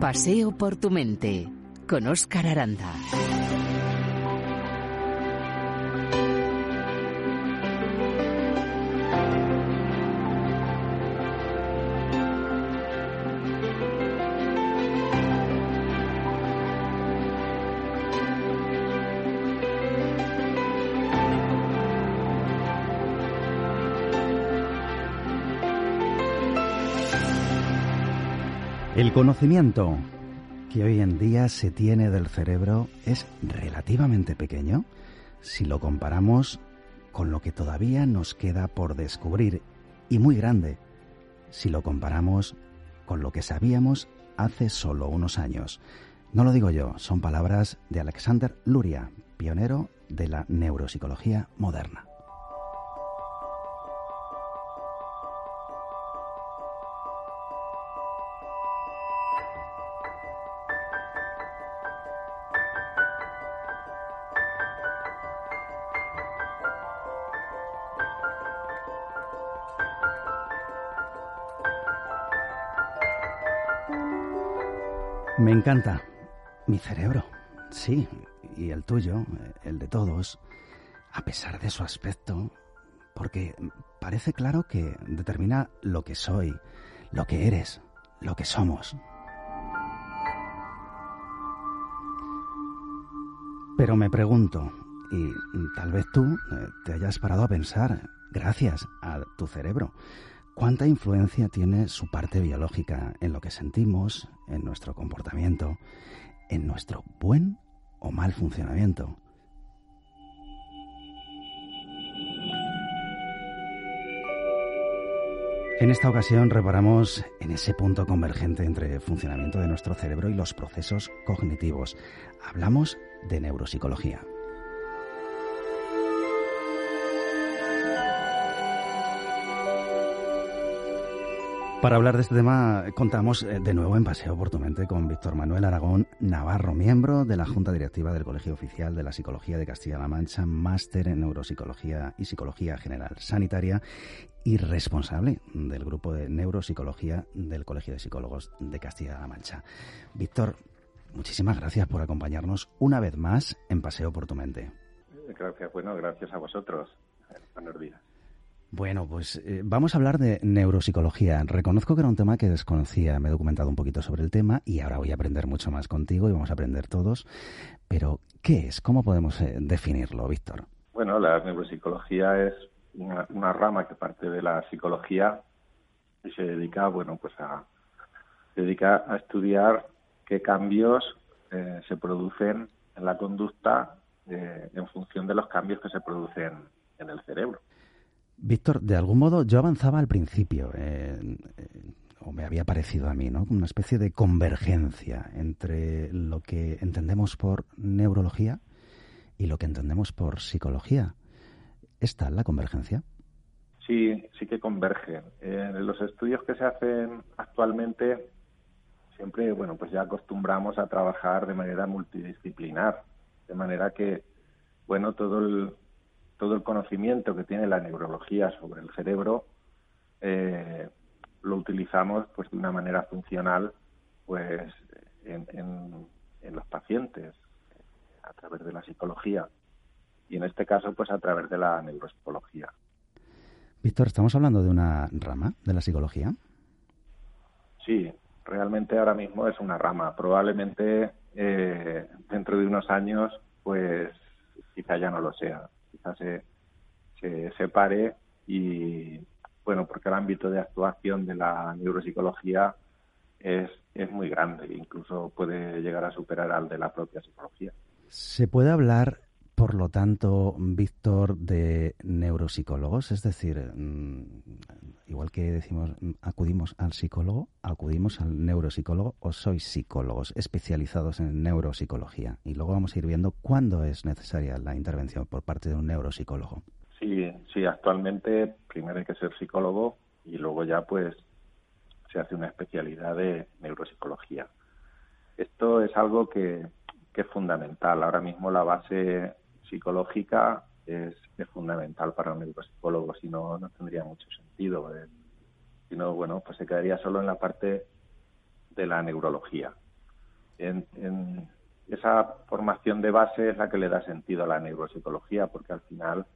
Paseo por tu mente con Óscar Aranda. El conocimiento que hoy en día se tiene del cerebro es relativamente pequeño si lo comparamos con lo que todavía nos queda por descubrir y muy grande si lo comparamos con lo que sabíamos hace solo unos años. No lo digo yo, son palabras de Alexander Luria, pionero de la neuropsicología moderna. Encanta. Mi cerebro. Sí, y el tuyo, el de todos, a pesar de su aspecto, porque parece claro que determina lo que soy, lo que eres, lo que somos. Pero me pregunto, y tal vez tú eh, te hayas parado a pensar, gracias a tu cerebro, ¿Cuánta influencia tiene su parte biológica en lo que sentimos, en nuestro comportamiento, en nuestro buen o mal funcionamiento? En esta ocasión reparamos en ese punto convergente entre el funcionamiento de nuestro cerebro y los procesos cognitivos. Hablamos de neuropsicología. Para hablar de este tema contamos eh, de nuevo en Paseo por tu mente con Víctor Manuel Aragón Navarro, miembro de la Junta Directiva del Colegio Oficial de la Psicología de Castilla-La Mancha, máster en Neuropsicología y Psicología General Sanitaria y responsable del grupo de Neuropsicología del Colegio de Psicólogos de Castilla-La Mancha. Víctor, muchísimas gracias por acompañarnos una vez más en Paseo por tu mente. Gracias, bueno, gracias a vosotros. Buenos días. Bueno, pues eh, vamos a hablar de neuropsicología. Reconozco que era un tema que desconocía, me he documentado un poquito sobre el tema y ahora voy a aprender mucho más contigo y vamos a aprender todos. Pero, ¿qué es? ¿Cómo podemos eh, definirlo, Víctor? Bueno, la neuropsicología es una, rama que parte de la psicología y se dedica, bueno, pues a, dedica a estudiar qué cambios eh, se producen en la conducta en función de los cambios que se producen en el cerebro. Víctor, de algún modo yo avanzaba al principio, o me había parecido a mí, ¿no? Una especie de convergencia entre lo que entendemos por neurología y lo que entendemos por psicología. ¿Está la convergencia? Sí, sí que convergen. En los estudios que se hacen actualmente siempre, bueno, pues ya acostumbramos a trabajar de manera multidisciplinar, de manera que, bueno, todo el, todo el conocimiento que tiene la neurología sobre el cerebro eh, lo utilizamos pues de una manera funcional pues en, en, los pacientes a través de la psicología y en este caso pues a través de la neuropsicología. Víctor, ¿estamos hablando de una rama de la psicología? Sí, realmente ahora mismo es una rama. Probablemente eh, dentro de unos años pues quizá ya no lo sea quizás se, se separe y bueno, porque el ámbito de actuación de la neuropsicología es, es muy grande, incluso puede llegar a superar al de la propia psicología. ¿Se puede hablar, por lo tanto, Víctor, de neuropsicólogos? Es decir, mm, igual que decimos, acudimos al psicólogo, acudimos al neuropsicólogo o sois psicólogos especializados en neuropsicología. Y luego vamos a ir viendo cuándo es necesaria la intervención por parte de un neuropsicólogo. Sí, sí, actualmente primero hay que ser psicólogo y luego ya pues se hace una especialidad de neuropsicología. Esto es algo que, es fundamental. Ahora mismo la base psicológica es, fundamental para un neuropsicólogo, si no, no tendría mucho sentido. Eh, si no, bueno, pues se quedaría solo en la parte de la neurología. En, esa formación de base es la que le da sentido a la neuropsicología, porque al final,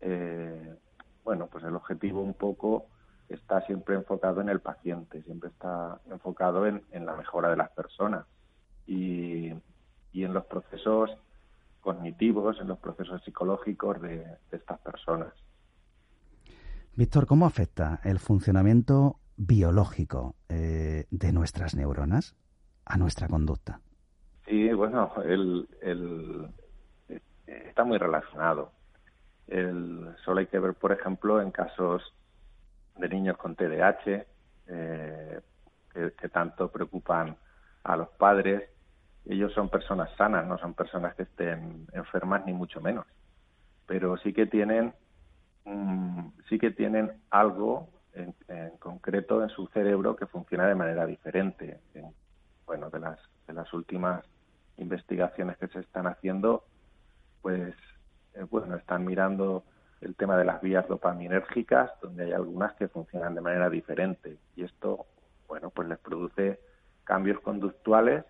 eh, bueno, pues el objetivo un poco está siempre enfocado en el paciente, siempre está enfocado en, la mejora de las personas y, en los procesos cognitivos, en los procesos psicológicos de, estas personas. Víctor, ¿cómo afecta el funcionamiento biológico eh, de nuestras neuronas a nuestra conducta? Sí, bueno, el, está muy relacionado. El, solo hay que ver, por ejemplo, en casos de niños con TDAH, eh, que, tanto preocupan a los padres. Ellos son personas sanas, no son personas que estén enfermas ni mucho menos, pero sí que tienen sí que tienen algo en, concreto en su cerebro que funciona de manera diferente. bueno, de las de las últimas investigaciones que se están haciendo, pues eh, bueno, están mirando el tema de las vías dopaminérgicas, donde hay algunas que funcionan de manera diferente. Y esto, bueno, pues les produce cambios conductuales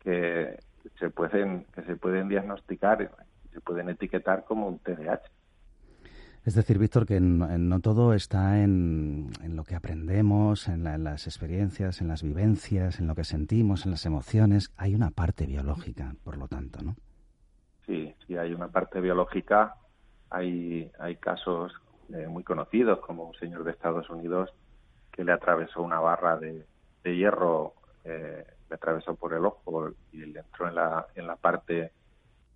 que se pueden, que se pueden diagnosticar se pueden etiquetar como un TDAH. Es decir, Víctor, que no todo está en, lo que aprendemos, en, en, las experiencias, en las vivencias, en lo que sentimos, en las emociones. Hay una parte biológica, por lo tanto, ¿no? Sí, sí, hay una parte biológica hay, hay casos eh, muy conocidos, como un señor de Estados Unidos que le atravesó una barra de, hierro, eh, le atravesó por el ojo y le entró en la, en la parte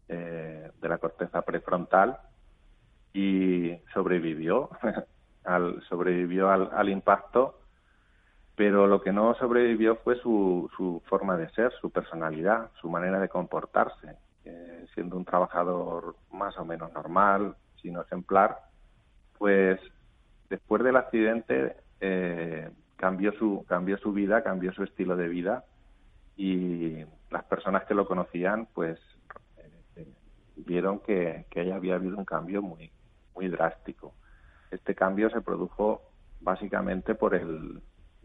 eh, de la corteza prefrontal y sobrevivió, al, sobrevivió al, al impacto pero lo que no sobrevivió fue su, su forma de ser, su personalidad, su manera de comportarse. siendo un trabajador más o menos normal, sino ejemplar, pues después del accidente eh, cambió su cambió su vida, cambió su estilo de vida y las personas que lo conocían, pues eh, vieron que, que había habido un cambio muy muy drástico. Este cambio se produjo básicamente por el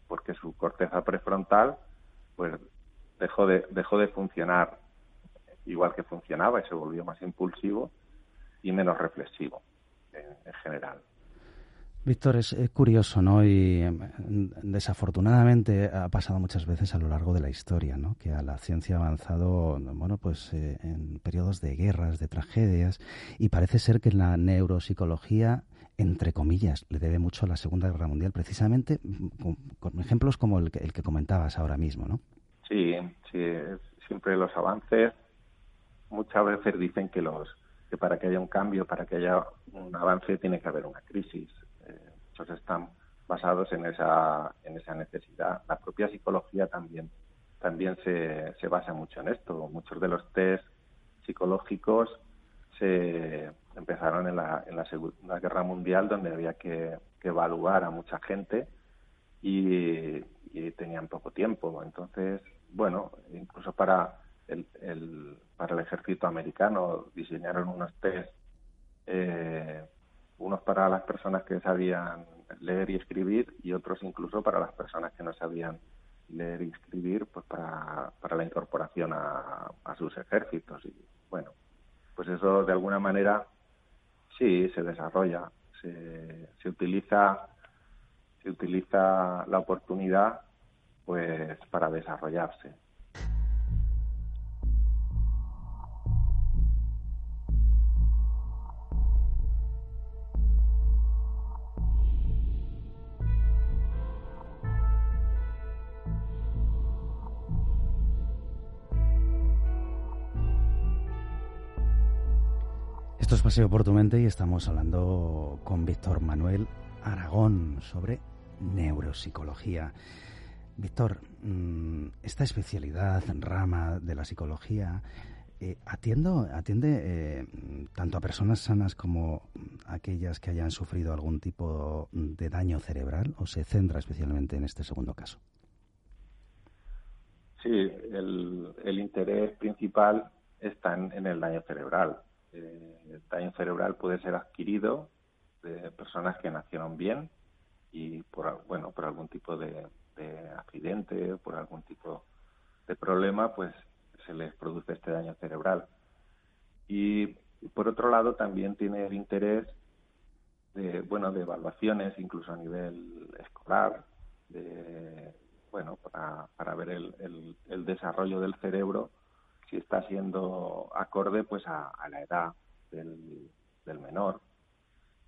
porque su corteza prefrontal pues dejó de dejó de funcionar igual que funcionaba y se volvió más impulsivo y menos reflexivo en, general. Víctor, es, curioso, ¿no? Y em, desafortunadamente ha pasado muchas veces a lo largo de la historia, ¿no? Que a la ciencia ha avanzado, bueno, pues eh, en periodos de guerras, de tragedias, y parece ser que la neuropsicología, entre comillas, le debe mucho a la Segunda Guerra Mundial, precisamente con, ejemplos como el que, el que comentabas ahora mismo, ¿no? Sí, sí, siempre los avances, muchas veces dicen que los que para que haya un cambio, para que haya un avance, tiene que haber una crisis. Muchos están basados en esa, en esa necesidad. La propia psicología también, también se, se basa mucho en esto. Muchos de los test psicológicos se empezaron en la, en la Segunda Guerra Mundial, donde había que, evaluar a mucha gente y, tenían poco tiempo. Entonces, bueno, incluso para el, para el ejército americano diseñaron unos test, eh, unos para las personas que sabían leer y escribir y otros incluso para las personas que no sabían leer y escribir, pues para, para la incorporación a, a sus ejércitos. Y bueno, pues eso de alguna manera sí se desarrolla, se, se utiliza se utiliza la oportunidad pues para desarrollarse. Es Paseo por tu mente y estamos hablando con Víctor Manuel Aragón sobre neuropsicología. Víctor, mm, esta especialidad, rama de la psicología, eh, atiende eh, tanto a personas sanas como aquellas que hayan sufrido algún tipo de daño cerebral o se centra especialmente en este segundo caso. Sí, el, interés principal está en, el daño cerebral. Eh, el daño cerebral puede ser adquirido de personas que nacieron bien y por bueno por algún tipo de, de accidente, por algún tipo de problema, pues se les produce este daño cerebral. Y por otro lado también tiene el interés de bueno de evaluaciones incluso a nivel escolar de bueno para, para ver el, el, desarrollo del cerebro si está siendo acorde pues a, la edad del, del menor.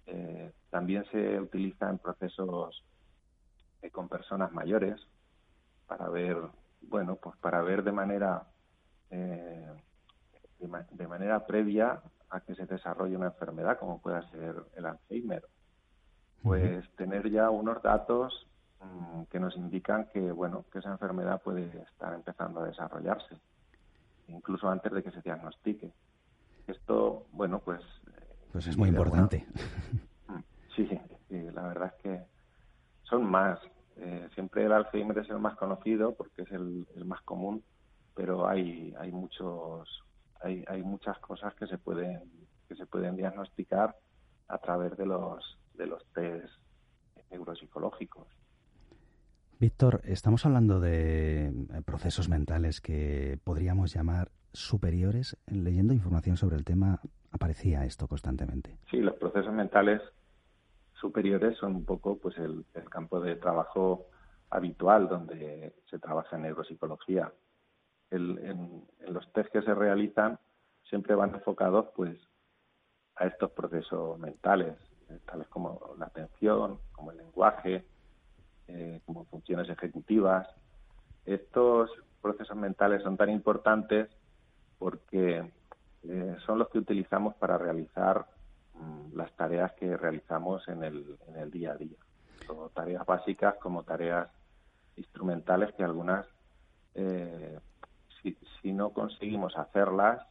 Eh, también se utiliza en procesos eh, con personas mayores para ver bueno pues para ver de manera eh, de, manera previa a que se desarrolle una enfermedad como pueda ser el Alzheimer. Pues tener ya unos datos mm, que nos indican que bueno que esa enfermedad puede estar empezando a desarrollarse, incluso antes de que se diagnostique. Esto, bueno, pues... Pues es muy importante. Mm, sí, sí, la verdad es que son más. Eh, siempre el Alzheimer es el más conocido porque es el más común, pero hay, hay muchos hay, hay muchas cosas que se pueden que se pueden diagnosticar a través de los de los test neuropsicológicos. Víctor, estamos hablando de eh, procesos mentales que podríamos llamar superiores. Leyendo información sobre el tema aparecía esto constantemente. Sí, los procesos mentales superiores son un poco pues el, campo de trabajo habitual donde se trabaja en neuropsicología en, los test que se realizan siempre van enfocados pues a estos procesos mentales, tales como la atención, como el lenguaje, eh, como funciones ejecutivas. Estos procesos mentales son tan importantes porque eh, son los que utilizamos para realizar mm, las tareas que realizamos en el, en el día a día. Son tareas básicas como tareas instrumentales que algunas eh, si, no conseguimos hacerlas,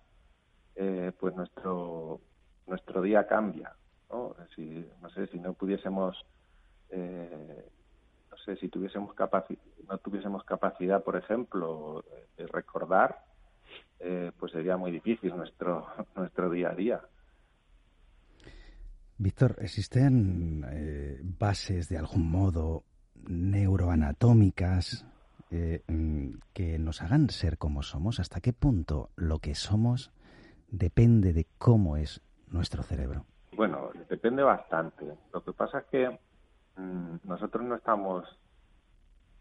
eh, pues nuestro nuestro día cambia. ¿no? No sé, si no pudiésemos, sé, si tuviésemos no tuviésemos capacidad, por ejemplo, de recordar, eh, pues sería muy difícil nuestro nuestro día a día. Víctor, ¿existen bases de algún modo neuroanatómicas eh, mm, que nos hagan ser como somos? ¿Hasta qué punto lo que somos depende de cómo es nuestro cerebro? Bueno, depende bastante. Lo que pasa es que nosotros no estamos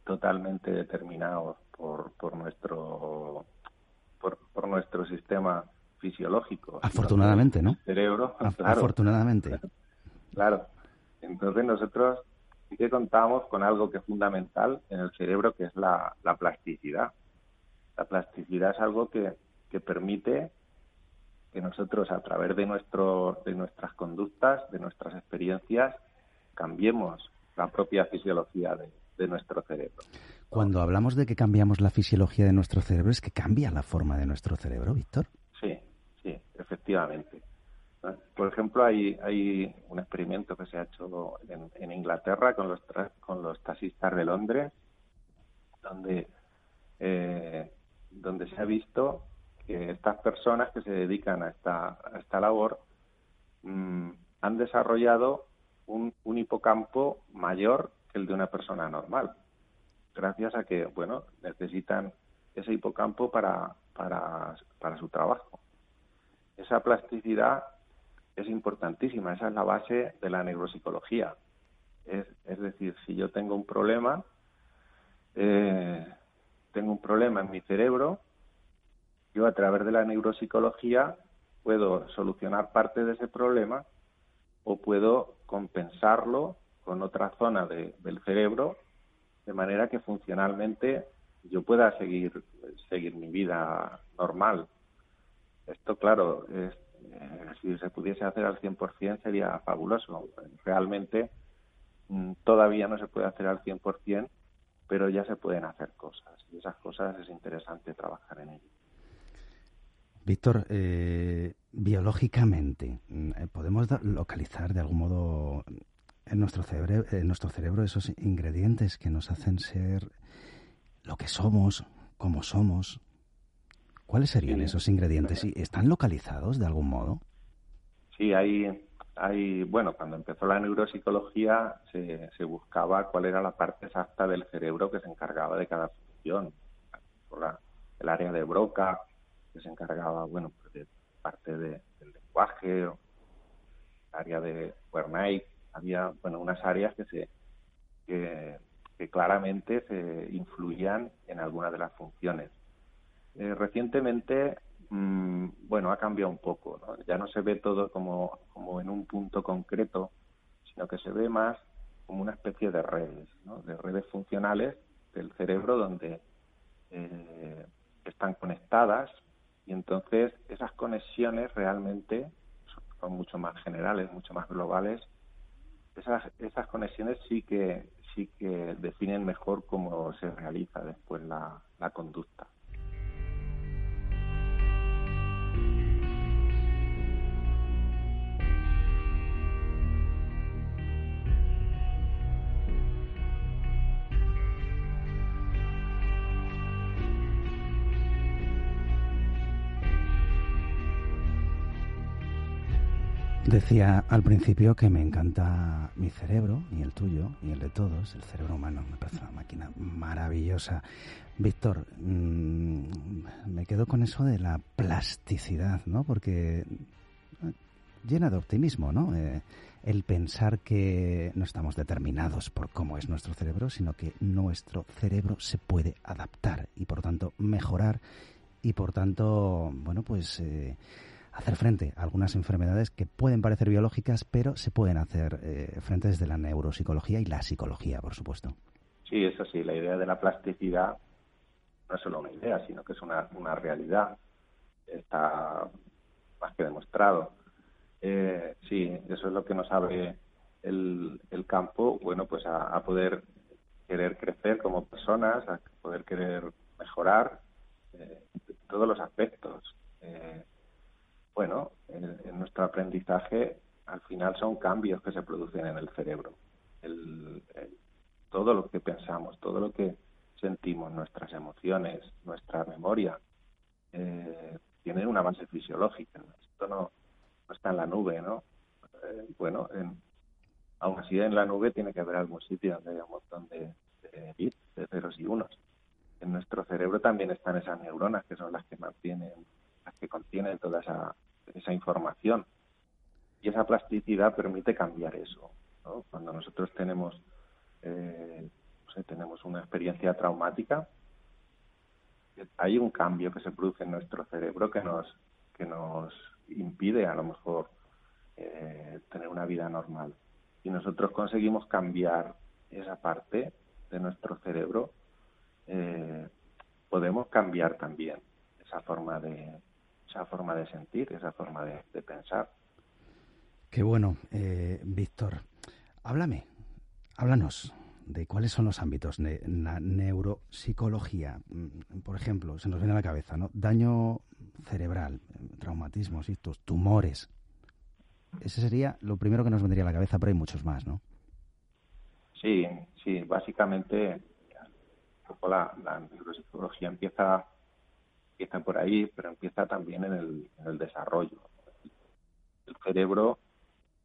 totalmente determinados por, por nuestro por, nuestro sistema fisiológico. Afortunadamente, ¿no? Cerebro. Afortunadamente. Claro. Entonces nosotros sí que contamos con algo que es fundamental en el cerebro, que es la, plasticidad. La plasticidad es algo que, permite que nosotros, a través de, nuestro, de nuestras conductas, de nuestras experiencias, cambiemos la propia fisiología de, de nuestro cerebro. Cuando hablamos de que cambiamos la fisiología de nuestro cerebro, ¿es que cambia la forma de nuestro cerebro, Víctor? Sí, sí, efectivamente. Por ejemplo, hay, hay un experimento que se ha hecho en, Inglaterra con los, con los taxistas de Londres, donde, eh, donde se ha visto que estas personas que se dedican a esta, a esta labor mm, han desarrollado un, un hipocampo mayor que el de una persona normal, gracias a que, bueno, necesitan ese hipocampo para, para, para su trabajo. Esa plasticidad es importantísima, esa es la base de la neuropsicología. Es, es decir, si yo tengo un problema, eh, tengo un problema en mi cerebro, yo a través de la neuropsicología puedo solucionar parte de ese problema o puedo compensarlo con otra zona del cerebro de manera que funcionalmente yo pueda seguir seguir mi vida normal. Esto, claro, es, eh, si se pudiese hacer al 100% sería fabuloso. Realmente mm, todavía no se puede hacer al 100%, pero ya se pueden hacer cosas y esas cosas es interesante trabajar en ello. Víctor, eh, biológicamente, mm, ¿podemos localizar de algún modo en nuestro, cerebro, en nuestro cerebro esos ingredientes que nos hacen ser lo que somos, como somos? ¿Cuáles serían esos ingredientes? ¿Están localizados de algún modo? Sí, hay, hay, bueno, cuando empezó la neuropsicología se, se buscaba cuál era la parte exacta del cerebro que se encargaba de cada función. Por el área de Broca, que se encargaba, bueno, pues de parte del lenguaje, área de Wernicke, había, bueno, unas áreas que se que, claramente se influían en algunas de las funciones. Eh, recientemente, mm, bueno, ha cambiado un poco. Ya no se ve todo como, como en un punto concreto, sino que se ve más como una especie de redes, de redes funcionales del cerebro donde eh, están conectadas y entonces esas conexiones realmente son mucho más generales, mucho más globales. Esas, esas conexiones sí que sí que definen mejor cómo se realiza después la conducta. Decía al principio que me encanta mi cerebro, y el tuyo, y el de todos, el cerebro humano. Me parece una máquina maravillosa. Víctor, mm, me quedo con eso de la plasticidad, ¿no? Porque eh, llena de optimismo, ¿no? Eh, el pensar que no estamos determinados por cómo es nuestro cerebro, sino que nuestro cerebro se puede adaptar y, por tanto, mejorar y, por tanto, bueno, pues... Eh, hacer frente a algunas enfermedades que pueden parecer biológicas, pero se pueden hacer eh, frente desde la neuropsicología y la psicología, por supuesto. Sí, eso sí, la idea de la plasticidad no es solo una idea, sino que es una, una realidad. Está más que demostrado. Eh, sí, eso es lo que nos abre el, el campo, bueno, pues a, poder querer crecer como personas, a poder querer mejorar eh, todos los aspectos. Eh, bueno, en, nuestro aprendizaje al final son cambios que se producen en el cerebro. todo lo que pensamos, todo lo que sentimos, nuestras emociones, nuestra memoria, eh, tiene una base fisiológica. Esto no, está en la nube, ¿no? Eh, bueno, aún así en la nube tiene que haber algún sitio donde haya un montón de, de de ceros y unos. En nuestro cerebro también están esas neuronas que son las que mantienen, las que contienen toda esa esa información. Y esa plasticidad permite cambiar eso. Cuando nosotros tenemos, eh, tenemos una experiencia traumática, hay un cambio que se produce en nuestro cerebro que nos, que nos impide a lo mejor eh, tener una vida normal. Y nosotros conseguimos cambiar esa parte de nuestro cerebro, eh, podemos cambiar también esa forma de, esa forma de sentir, esa forma de, pensar. Qué bueno, eh, Víctor. Háblame, háblanos de cuáles son los ámbitos de la neuropsicología. Mm, por ejemplo, se nos viene a la cabeza, ¿no? Daño cerebral, traumatismos, tumores. Ese sería lo primero que nos vendría a la cabeza, pero hay muchos más, ¿no? Sí, sí, básicamente la, la neuropsicología empieza empieza por ahí, pero empieza también en el, en el desarrollo. El cerebro,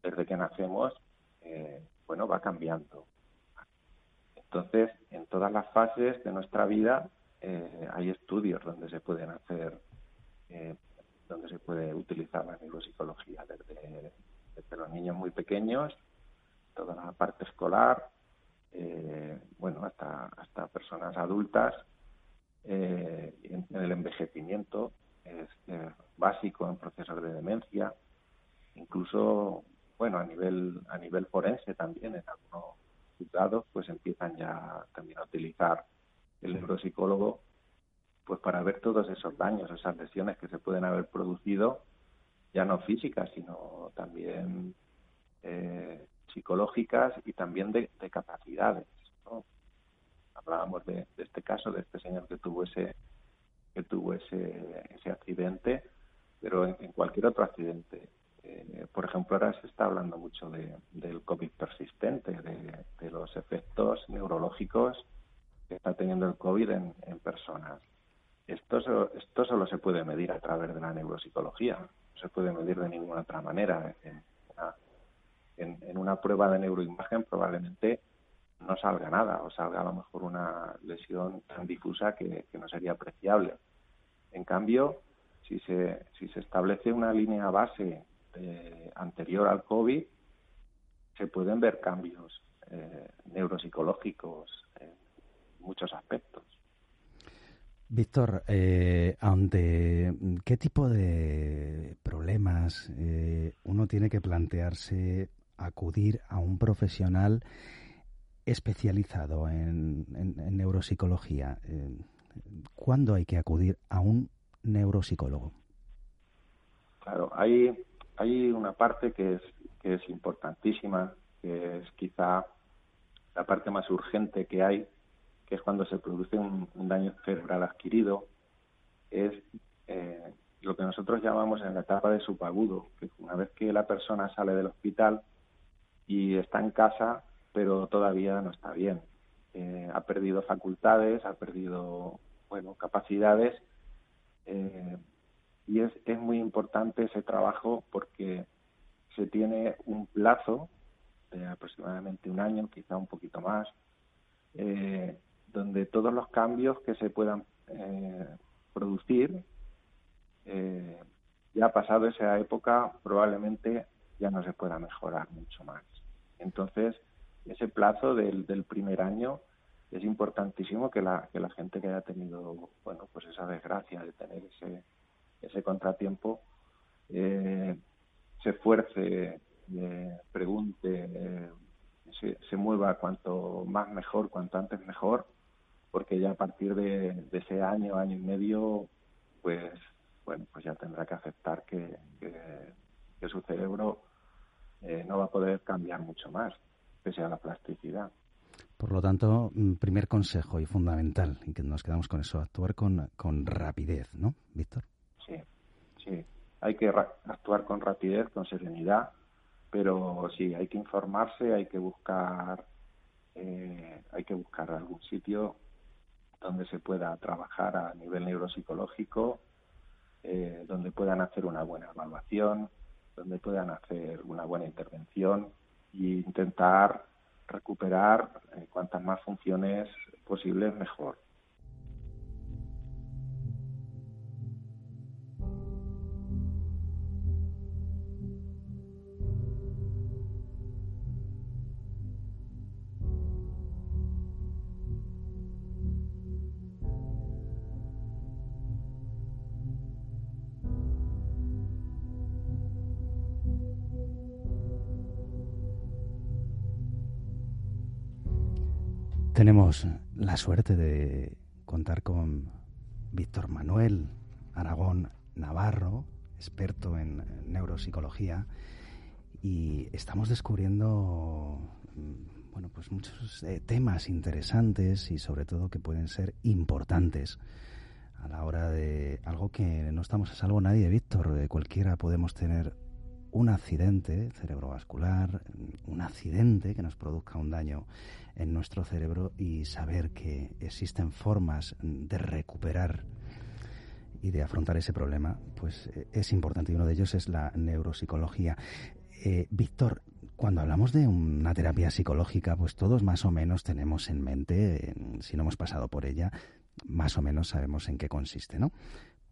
desde que nacemos, eh, bueno, va cambiando. Entonces, en todas las fases de nuestra vida eh, hay estudios donde se pueden hacer, eh, donde se puede utilizar la neuropsicología, desde, desde los niños muy pequeños, toda la parte escolar, bueno, hasta, hasta personas adultas eh, en, el envejecimiento, es básico en procesos de demencia, incluso, bueno, a nivel, a nivel forense también, en algunos juzgados, pues empiezan ya también a utilizar el neuropsicólogo pues para ver todos esos daños, esas lesiones que se pueden haber producido ya no físicas, sino también eh, psicológicas y también de, capacidades. Hablábamos de, este caso, de este señor que tuvo ese que tuvo ese, ese accidente, pero en, cualquier otro accidente. Eh, por ejemplo, ahora se está hablando mucho de, del COVID persistente, de, los efectos neurológicos que está teniendo el COVID en, personas. Esto, esto solo se puede medir a través de la neuropsicología, no se puede medir de ninguna otra manera. En en, una prueba de neuroimagen probablemente no salga nada o salga a lo mejor una lesión tan difusa que, no sería apreciable. En cambio, si se, si se establece una línea base anterior al COVID, se pueden ver cambios eh, neuropsicológicos en muchos aspectos. Víctor, eh, ante qué tipo de problemas eh, uno tiene que plantearse acudir a un profesional especializado en, neuropsicología. Eh, ¿Cuándo hay que acudir a un neuropsicólogo? Claro, hay, hay una parte que es, que es importantísima, que es quizá la parte más urgente que hay, que es cuando se produce un, daño cerebral adquirido, es eh, lo que nosotros llamamos en la etapa de subagudo, que una vez que la persona sale del hospital, y está en casa, pero todavía no está bien. Eh, ha perdido facultades, ha perdido bueno capacidades eh, y es, es muy importante ese trabajo porque se tiene un plazo de aproximadamente un año, quizá un poquito más, eh, donde todos los cambios que se puedan producir, ya pasado esa época, probablemente ya no se pueda mejorar mucho más. Entonces, ese plazo del, del primer año es importantísimo que la, que la gente que haya tenido, bueno, pues esa desgracia de tener ese, ese contratiempo, eh, se esfuerce, eh, pregunte, eh, se, se, mueva cuanto más mejor, cuanto antes mejor, porque ya a partir de, ese año, año y medio, pues, bueno, pues ya tendrá que aceptar que, que su cerebro eh, no va a poder cambiar mucho más, pese a la plasticidad. Por lo tanto, mm, primer consejo y fundamental, y que nos quedamos con eso, actuar con, con rapidez, ¿no, Víctor? Sí, sí. Hay que actuar con rapidez, con serenidad, pero sí, hay que informarse, hay que buscar, eh, hay que buscar algún sitio donde se pueda trabajar a nivel neuropsicológico, eh, donde puedan hacer una buena evaluación, donde puedan hacer una buena intervención e intentar recuperar eh, cuantas más funciones posibles mejor. Tenemos la suerte de contar con Víctor Manuel Aragón Navarro, experto en neuropsicología, y estamos descubriendo mm, bueno, pues muchos eh, temas interesantes y sobre todo que pueden ser importantes a la hora de algo que no estamos a salvo nadie, Víctor. Eh, cualquiera podemos tener un accidente cerebrovascular, un accidente que nos produzca un daño en nuestro cerebro y saber que existen formas de recuperar y de afrontar ese problema, pues eh, es importante y uno de ellos es la neuropsicología. Eh, Víctor, cuando hablamos de una terapia psicológica, pues todos más o menos tenemos en mente, si no hemos pasado por ella, más o menos sabemos en qué consiste, ¿no?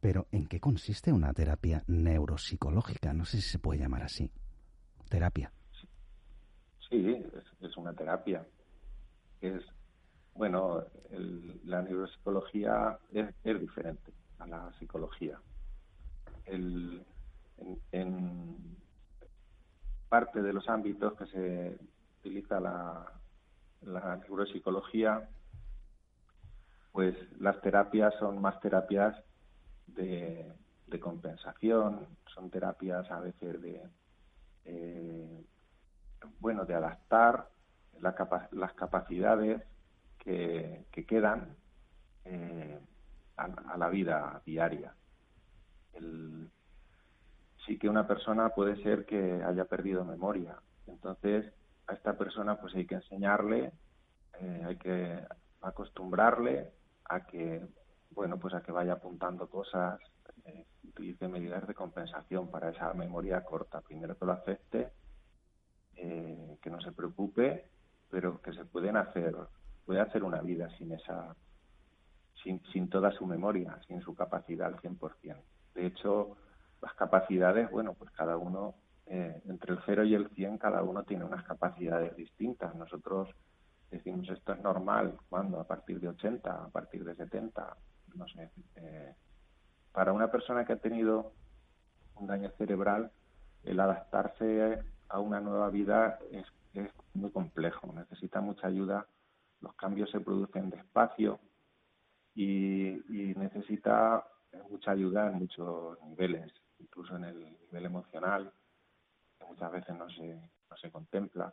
Pero ¿en qué consiste una terapia neuropsicológica? No sé si se puede llamar así. Terapia. Sí, es, una terapia. Es, bueno, la neuropsicología es, diferente a la psicología. en, parte de los ámbitos que se utiliza la neuropsicología, pues las terapias son más terapias de compensación, son terapias a veces de, eh, bueno, de adaptar las capacidades que, quedan eh, a, la vida diaria. sí que una persona puede ser que haya perdido memoria, entonces a esta persona pues hay que enseñarle, eh, hay que acostumbrarle a que bueno pues a que vaya apuntando cosas, eh, utilice medidas de compensación para esa memoria corta. Primero que lo acepte, eh, que no se preocupe, pero que se pueden hacer, puede hacer una vida sin esa, sin, sin toda su memoria, sin su capacidad al 100%. De hecho, las capacidades, bueno, pues cada uno, eh, entre el 0 y el 100, cada uno tiene unas capacidades distintas. Nosotros decimos esto es normal, cuando a partir de 80, a partir de 70, no sé. Eh, para una persona que ha tenido un daño cerebral, el adaptarse a una nueva vida es, es muy complejo, necesita mucha ayuda, los cambios se producen despacio y, y necesita mucha ayuda en muchos niveles, incluso en el nivel emocional, que muchas veces no se, no se contempla,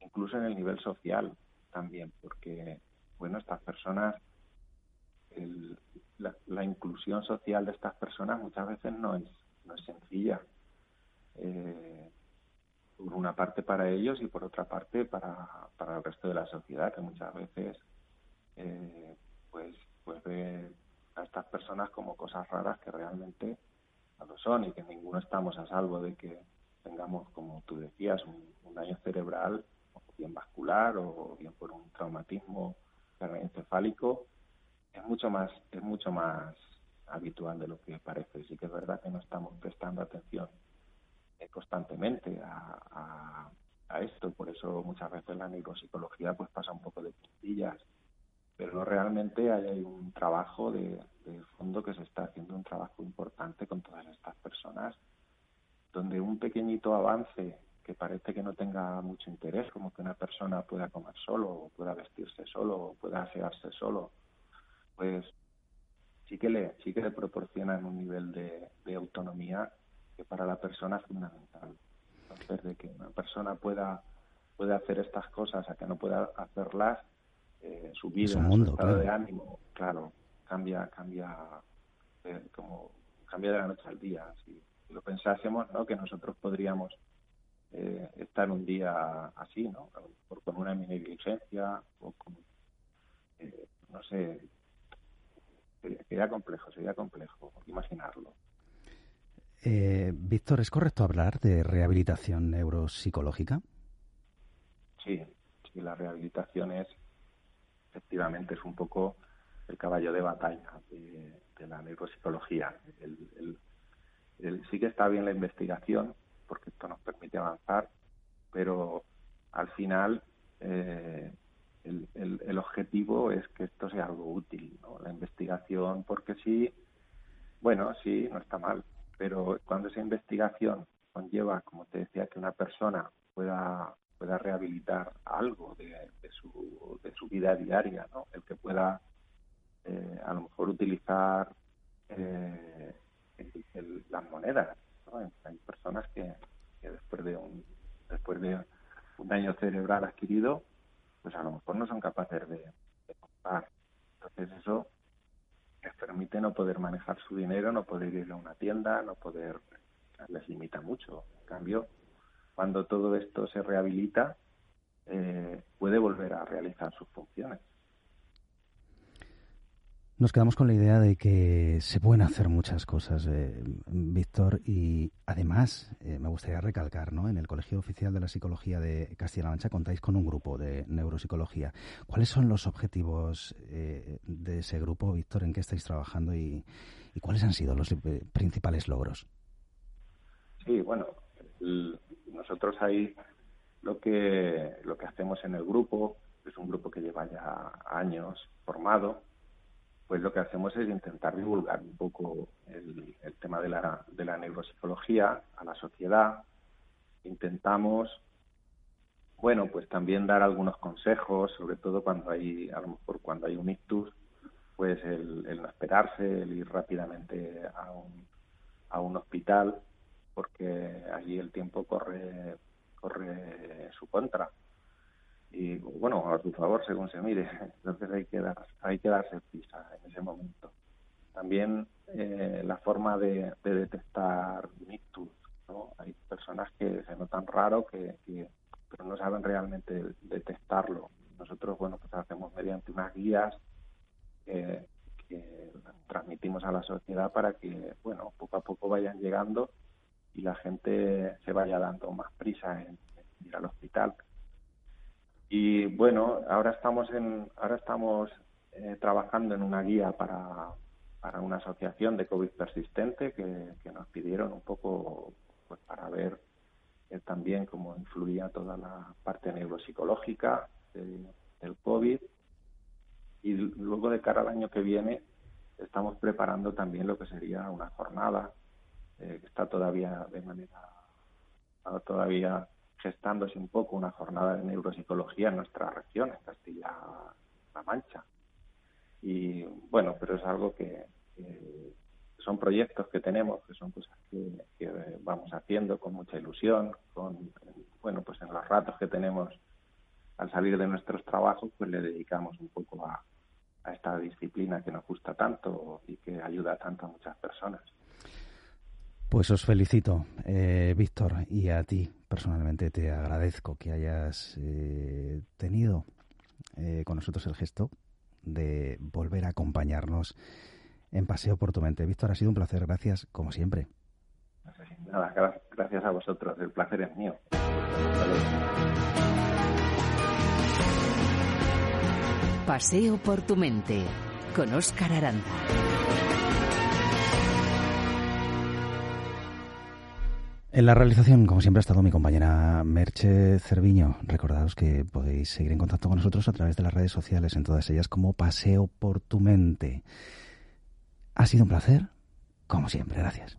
incluso en el nivel social también, porque bueno, estas personas la, inclusión social de estas personas muchas veces no es, no es sencilla. Eh, por una parte para ellos y por otra parte para, para el resto de la sociedad, que muchas veces eh, pues, pues ve a estas personas como cosas raras que realmente no lo son y que ninguno estamos a salvo de que tengamos, como tú decías, un, daño cerebral, bien vascular o bien por un traumatismo encefálico es mucho más es mucho más habitual de lo que parece. Sí que es verdad que no estamos prestando atención eh, constantemente a, a, esto, por eso muchas veces la neuropsicología pues pasa un poco de puntillas, pero realmente hay, un trabajo de, de fondo que se está haciendo, un trabajo importante con todas estas personas, donde un pequeñito avance que parece que no tenga mucho interés, como que una persona pueda comer solo, o pueda vestirse solo, o pueda asearse solo, pues sí que le, sí que le proporcionan un nivel de, autonomía que para la persona es fundamental. Entonces, de que una persona pueda, pueda hacer estas cosas a que no pueda hacerlas, eh, su vida, su estado de ánimo, claro, cambia, cambia, eh, como cambia de la noche al día. Si, lo pensásemos, ¿no? Que nosotros podríamos eh, estar un día así, ¿no? con una mini o con, no sé, sería, complejo, sería complejo imaginarlo. Eh, Víctor, ¿es correcto hablar de rehabilitación neuropsicológica? Sí, sí, la rehabilitación es, efectivamente, es un poco el caballo de batalla de, la neuropsicología. sí que está bien la investigación, porque esto nos permite avanzar, pero al final eh, el, objetivo es que esto sea algo útil, ¿no? La investigación, porque sí, bueno, sí, no está mal, pero cuando esa investigación conlleva, como te decía, que una persona pueda pueda rehabilitar algo de, su, de su vida diaria, ¿no? El que pueda eh, a lo mejor utilizar eh, las monedas, Hay personas que, que después de un después de un daño cerebral adquirido pues a lo mejor no son capaces de, comprar. Entonces eso les permite no poder manejar su dinero, no poder ir a una tienda, no poder, les limita mucho. En cambio, cuando todo esto se rehabilita, eh, puede volver a realizar sus funciones. Nos quedamos con la idea de que se pueden hacer muchas cosas, eh, Víctor, y además eh, me gustaría recalcar, ¿no? En el Colegio Oficial de la Psicología de Castilla-La Mancha contáis con un grupo de neuropsicología. ¿Cuáles son los objetivos eh, de ese grupo, Víctor? ¿En qué estáis trabajando y, cuáles han sido los principales logros? Sí, bueno, nosotros ahí lo que lo que hacemos en el grupo es un grupo que lleva ya años formado pues lo que hacemos es intentar divulgar un poco el, tema de la, de la neuropsicología a la sociedad. Intentamos, bueno, pues también dar algunos consejos, sobre todo cuando hay, a cuando hay un ictus, pues el, no esperarse, el ir rápidamente a un, a un hospital porque allí el tiempo corre corre su contra y bueno a su favor según se mire entonces hay que dar hay que darse prisa en ese momento también eh, la forma de, detectar ictus ¿no? hay personas que se notan raro que, pero no saben realmente detectarlo nosotros bueno pues hacemos mediante unas guías que transmitimos a la sociedad para que bueno poco a poco vayan llegando y la gente se vaya dando más prisa en, ir al hospital. Y bueno, ahora estamos en, ahora estamos eh, trabajando en una guía para, para una asociación de COVID persistente que, nos pidieron un poco pues para ver eh, también cómo influía toda la parte neuropsicológica del COVID. Y luego de cara al año que viene estamos preparando también lo que sería una jornada eh, que está todavía de manera todavía gestándose un poco una jornada de neuropsicología en nuestra región, en Castilla-La Mancha. Y bueno, pero es algo que, son proyectos que tenemos, que son cosas que, vamos haciendo con mucha ilusión, con bueno, pues en los ratos que tenemos al salir de nuestros trabajos, pues le dedicamos un poco a, a esta disciplina que nos gusta tanto y que ayuda tanto a muchas personas. Pues os felicito, eh, Víctor, y a ti personalmente te agradezco que hayas eh, tenido eh, con nosotros el gesto de volver a acompañarnos en Paseo por tu mente. Víctor, ha sido un placer, gracias como siempre. Nada, gracias a vosotros, el placer es mío. Paseo por tu mente con Óscar Aranda. En la realización, como siempre, ha estado mi compañera Merche Cerviño. Recordaos que podéis seguir en contacto con nosotros a través de las redes sociales, en todas ellas como Paseo por tu Mente. Ha sido un placer, como siempre. Gracias.